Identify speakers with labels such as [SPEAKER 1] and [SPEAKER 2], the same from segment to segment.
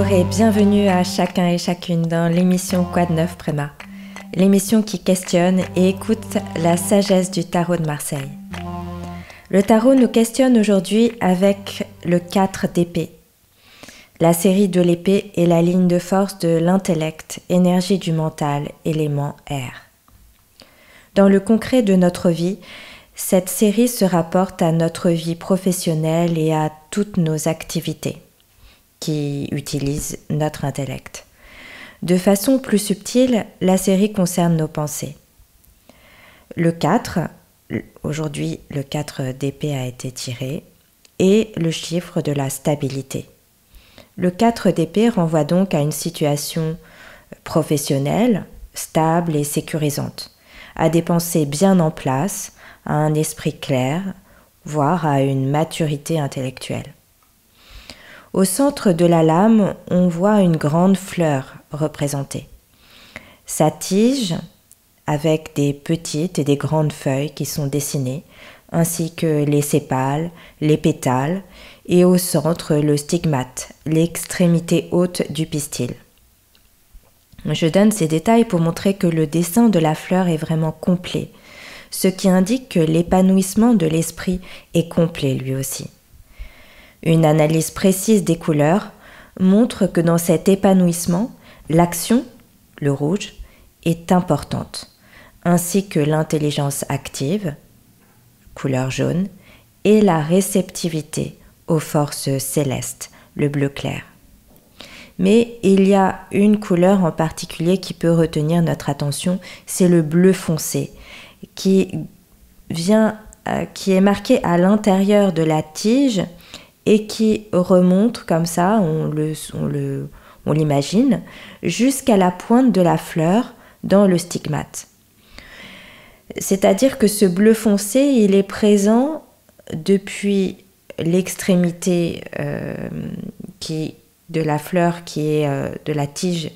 [SPEAKER 1] Bonjour et bienvenue à chacun et chacune dans l'émission de neuf Préma, l'émission qui questionne et écoute la sagesse du tarot de Marseille. Le tarot nous questionne aujourd'hui avec le 4 d'épée. La série de l'épée est la ligne de force de l'intellect, énergie du mental, élément air. Dans le concret de notre vie, cette série se rapporte à notre vie professionnelle et à toutes nos activités qui utilisent notre intellect. De façon plus subtile, la série concerne nos pensées. Le 4, aujourd'hui le 4 d'épée a été tiré, est le chiffre de la stabilité. Le 4 d'épée renvoie donc à une situation professionnelle, stable et sécurisante, à des pensées bien en place, à un esprit clair, voire à une maturité intellectuelle. Au centre de la lame, on voit une grande fleur représentée. Sa tige, avec des petites et des grandes feuilles qui sont dessinées, ainsi que les sépales, les pétales, et au centre le stigmate, l'extrémité haute du pistil. Je donne ces détails pour montrer que le dessin de la fleur est vraiment complet, ce qui indique que l'épanouissement de l'esprit est complet lui aussi. Une analyse précise des couleurs montre que dans cet épanouissement, l'action, le rouge, est importante, ainsi que l'intelligence active, couleur jaune, et la réceptivité aux forces célestes, le bleu clair. Mais il y a une couleur en particulier qui peut retenir notre attention, c'est le bleu foncé, qui vient, euh, qui est marqué à l'intérieur de la tige et qui remonte comme ça, on le, on l'imagine, jusqu'à la pointe de la fleur dans le stigmate. C'est-à-dire que ce bleu foncé, il est présent depuis l'extrémité euh, qui de la fleur qui est euh, de la tige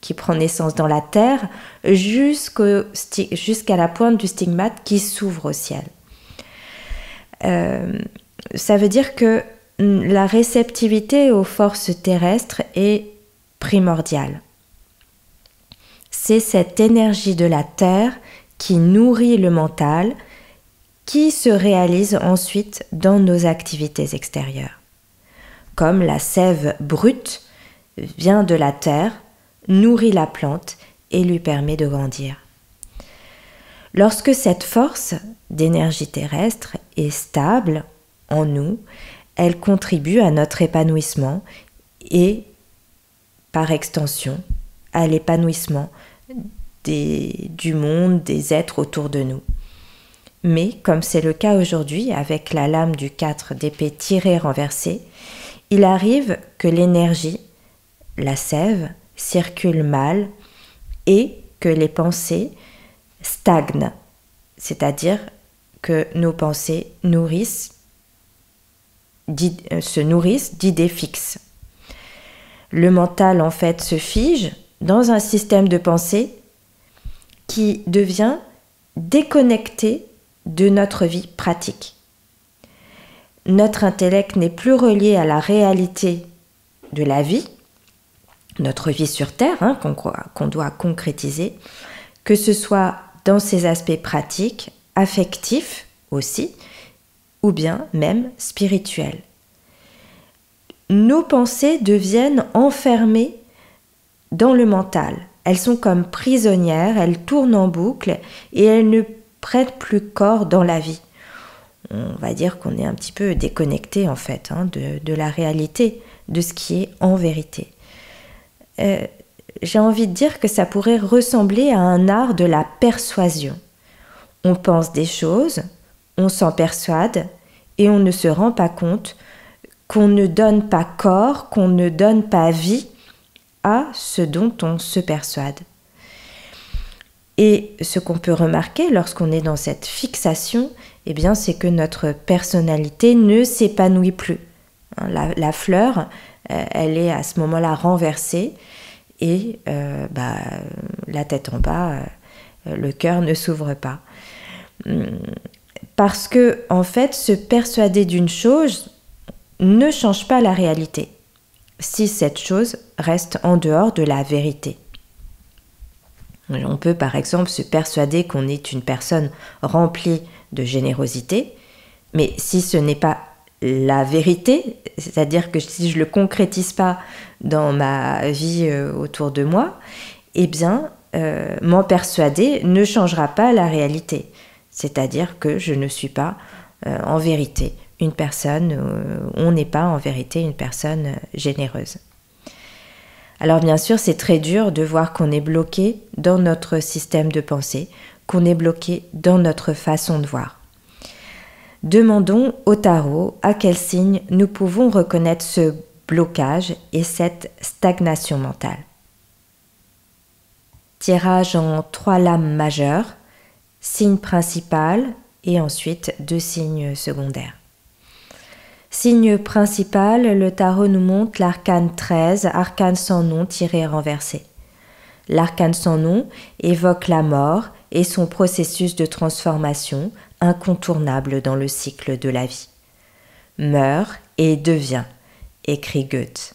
[SPEAKER 1] qui prend naissance dans la terre jusqu'à la pointe du stigmate qui s'ouvre au ciel. Euh, ça veut dire que la réceptivité aux forces terrestres est primordiale. C'est cette énergie de la terre qui nourrit le mental, qui se réalise ensuite dans nos activités extérieures. Comme la sève brute vient de la terre, nourrit la plante et lui permet de grandir. Lorsque cette force d'énergie terrestre est stable en nous, elle contribue à notre épanouissement et, par extension, à l'épanouissement du monde, des êtres autour de nous. Mais, comme c'est le cas aujourd'hui avec la lame du 4 d'épée tirée renversée, il arrive que l'énergie, la sève, circule mal et que les pensées stagnent, c'est-à-dire que nos pensées nourrissent se nourrissent d'idées fixes. Le mental, en fait, se fige dans un système de pensée qui devient déconnecté de notre vie pratique. Notre intellect n'est plus relié à la réalité de la vie, notre vie sur Terre, hein, qu'on doit concrétiser, que ce soit dans ses aspects pratiques, affectifs aussi, ou bien même spirituel. Nos pensées deviennent enfermées dans le mental. Elles sont comme prisonnières, elles tournent en boucle et elles ne prêtent plus corps dans la vie. On va dire qu'on est un petit peu déconnecté en fait hein, de, la réalité, de ce qui est en vérité. Euh, j'ai envie de dire que ça pourrait ressembler à un art de la persuasion. On pense des choses, on s'en persuade et on ne se rend pas compte qu'on ne donne pas corps, qu'on ne donne pas vie à ce dont on se persuade. Et ce qu'on peut remarquer lorsqu'on est dans cette fixation, eh bien, c'est que notre personnalité ne s'épanouit plus. Hein, la, fleur, euh, elle est à ce moment-là renversée et euh, bah, la tête en bas, euh, le cœur ne s'ouvre pas. Parce que, en fait, se persuader d'une chose ne change pas la réalité. si cette chose reste en dehors de la vérité. On peut par exemple se persuader qu'on est une personne remplie de générosité, mais si ce n'est pas la vérité, c'est-à-dire que si je ne le concrétise pas dans ma vie euh, autour de moi, eh bien, euh, m'en persuader ne changera pas la réalité. C'est-à-dire que je ne suis pas euh, en vérité une personne, on n'est pas en vérité une personne généreuse. Alors bien sûr, c'est très dur de voir qu'on est bloqué dans notre système de pensée, qu'on est bloqué dans notre façon de voir. Demandons au tarot à quel signe nous pouvons reconnaître ce blocage et cette stagnation mentale. Tirage en trois lames majeures, signe principal et ensuite deux signes secondaires. Signe principal, le tarot nous montre l'arcane 13, arcane sans nom tiré renversé. L'arcane sans nom évoque la mort et son processus de transformation incontournable dans le cycle de la vie. Meurt et devient, écrit Goethe.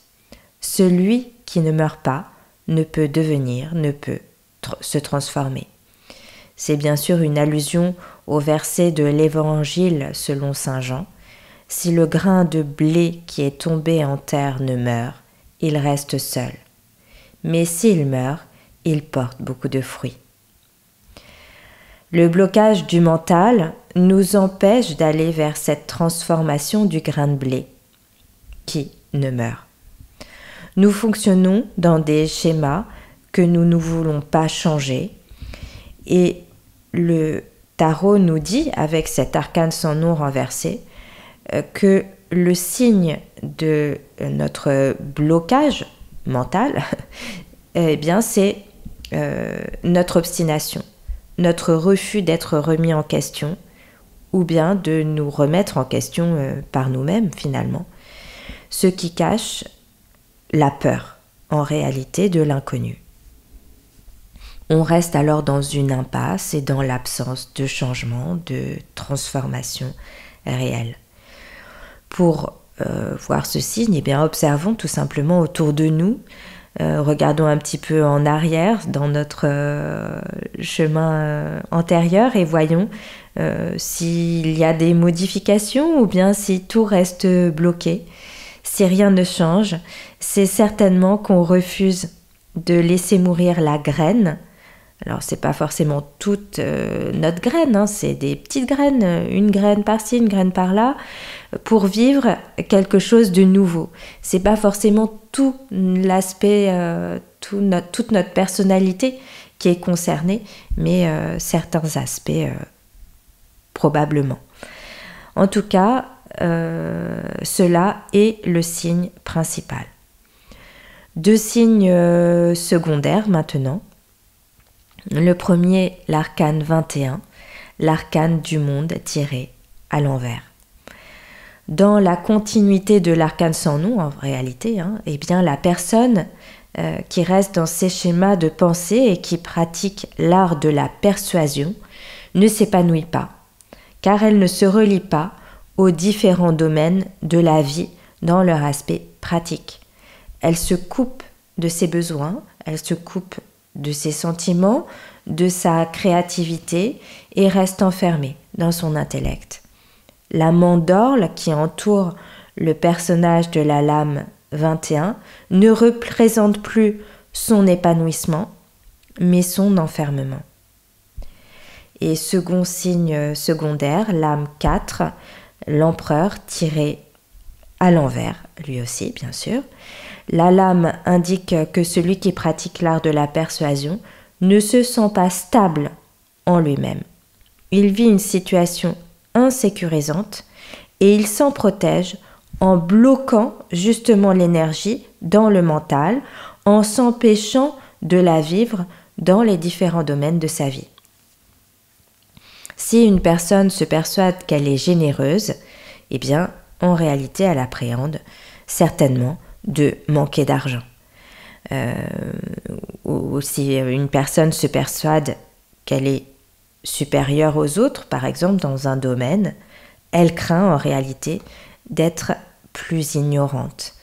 [SPEAKER 1] Celui qui ne meurt pas ne peut devenir, ne peut se transformer. C'est bien sûr une allusion au verset de l'Évangile selon Saint Jean. Si le grain de blé qui est tombé en terre ne meurt, il reste seul. Mais s'il meurt, il porte beaucoup de fruits. Le blocage du mental nous empêche d'aller vers cette transformation du grain de blé qui ne meurt. Nous fonctionnons dans des schémas que nous ne voulons pas changer et le tarot nous dit, avec cet arcane sans nom renversé, euh, que le signe de notre blocage mental, eh bien, c'est euh, notre obstination notre refus d'être remis en question, ou bien de nous remettre en question euh, par nous-mêmes finalement, ce qui cache la peur en réalité de l'inconnu. On reste alors dans une impasse et dans l'absence de changement, de transformation réelle. Pour euh, voir ce signe, eh bien, observons tout simplement autour de nous euh, regardons un petit peu en arrière dans notre euh, chemin antérieur et voyons s'il y a des modifications ou bien si tout reste bloqué. Si rien ne change, c'est certainement qu'on refuse de laisser mourir la graine alors c'est pas forcément toute euh, notre graine, hein, c'est des petites graines, une graine par-ci, une graine par-là, pour vivre quelque chose de nouveau. C'est pas forcément tout l'aspect, euh, tout toute notre personnalité qui est concernée, mais euh, certains aspects probablement. En tout cas, cela est le signe principal. Deux signes secondaires maintenant le premier, l'arcane 21, l'arcane du monde tiré à l'envers. Dans la continuité de l'arcane sans nom, en réalité, hein, eh bien, la personne euh, qui reste dans ses schémas de pensée et qui pratique l'art de la persuasion ne s'épanouit pas, car elle ne se relie pas aux différents domaines de la vie dans leur aspect pratique. Elle se coupe de ses besoins, elle se coupe de ses sentiments, de sa créativité et reste enfermé dans son intellect. La mandorle qui entoure le personnage de la lame 21 ne représente plus son épanouissement, mais son enfermement. Et second signe secondaire, lame 4, l'empereur tiré à l'envers, lui aussi bien sûr, la lame indique que celui qui pratique l'art de la persuasion ne se sent pas stable en lui-même. Il vit une situation insécurisante et il s'en protège en bloquant justement l'énergie dans le mental, en s'empêchant de la vivre dans les différents domaines de sa vie. Si une personne se persuade qu'elle est généreuse, eh bien, en réalité, elle appréhende certainement de manquer d'argent. Euh, ou si une personne se persuade qu'elle est supérieure aux autres, par exemple dans un domaine, elle craint en réalité d'être plus ignorante.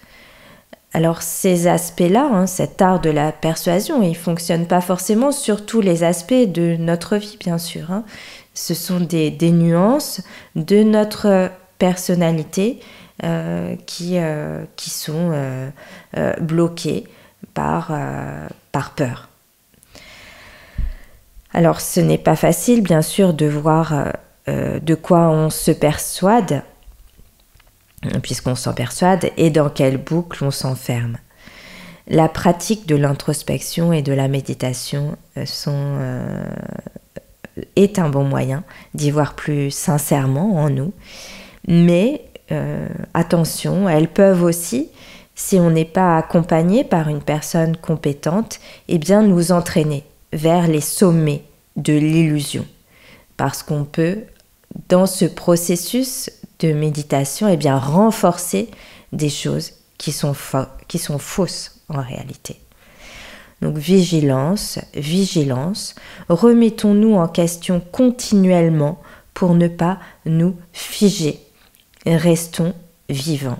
[SPEAKER 1] Alors ces aspects-là, hein, cet art de la persuasion, il fonctionne pas forcément sur tous les aspects de notre vie, bien sûr. Hein. Ce sont des, nuances de notre personnalité qui, euh, qui sont euh, bloquées par, par peur. Alors ce n'est pas facile, bien sûr, de voir de quoi on se persuade puisqu'on s'en persuade, et dans quelle boucle on s'enferme. La pratique de l'introspection et de la méditation euh, sont, euh, est un bon moyen d'y voir plus sincèrement en nous, mais euh, attention, elles peuvent aussi, si on n'est pas accompagné par une personne compétente, eh bien nous entraîner vers les sommets de l'illusion, parce qu'on peut dans ce processus de méditation, eh bien, renforcer des choses qui sont, qui sont fausses en réalité. Donc vigilance, vigilance, remettons-nous en question continuellement pour ne pas nous figer. Restons vivants.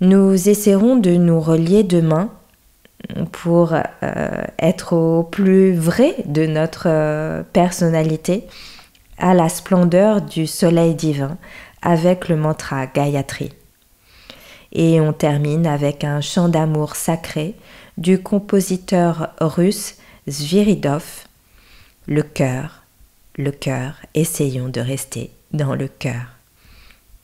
[SPEAKER 1] Nous essaierons de nous relier demain pour euh, être au plus vrai de notre euh, personnalité à la splendeur du soleil divin avec le mantra Gayatri. Et on termine avec un chant d'amour sacré du compositeur russe Zviridov, le cœur, le cœur, essayons de rester dans le cœur.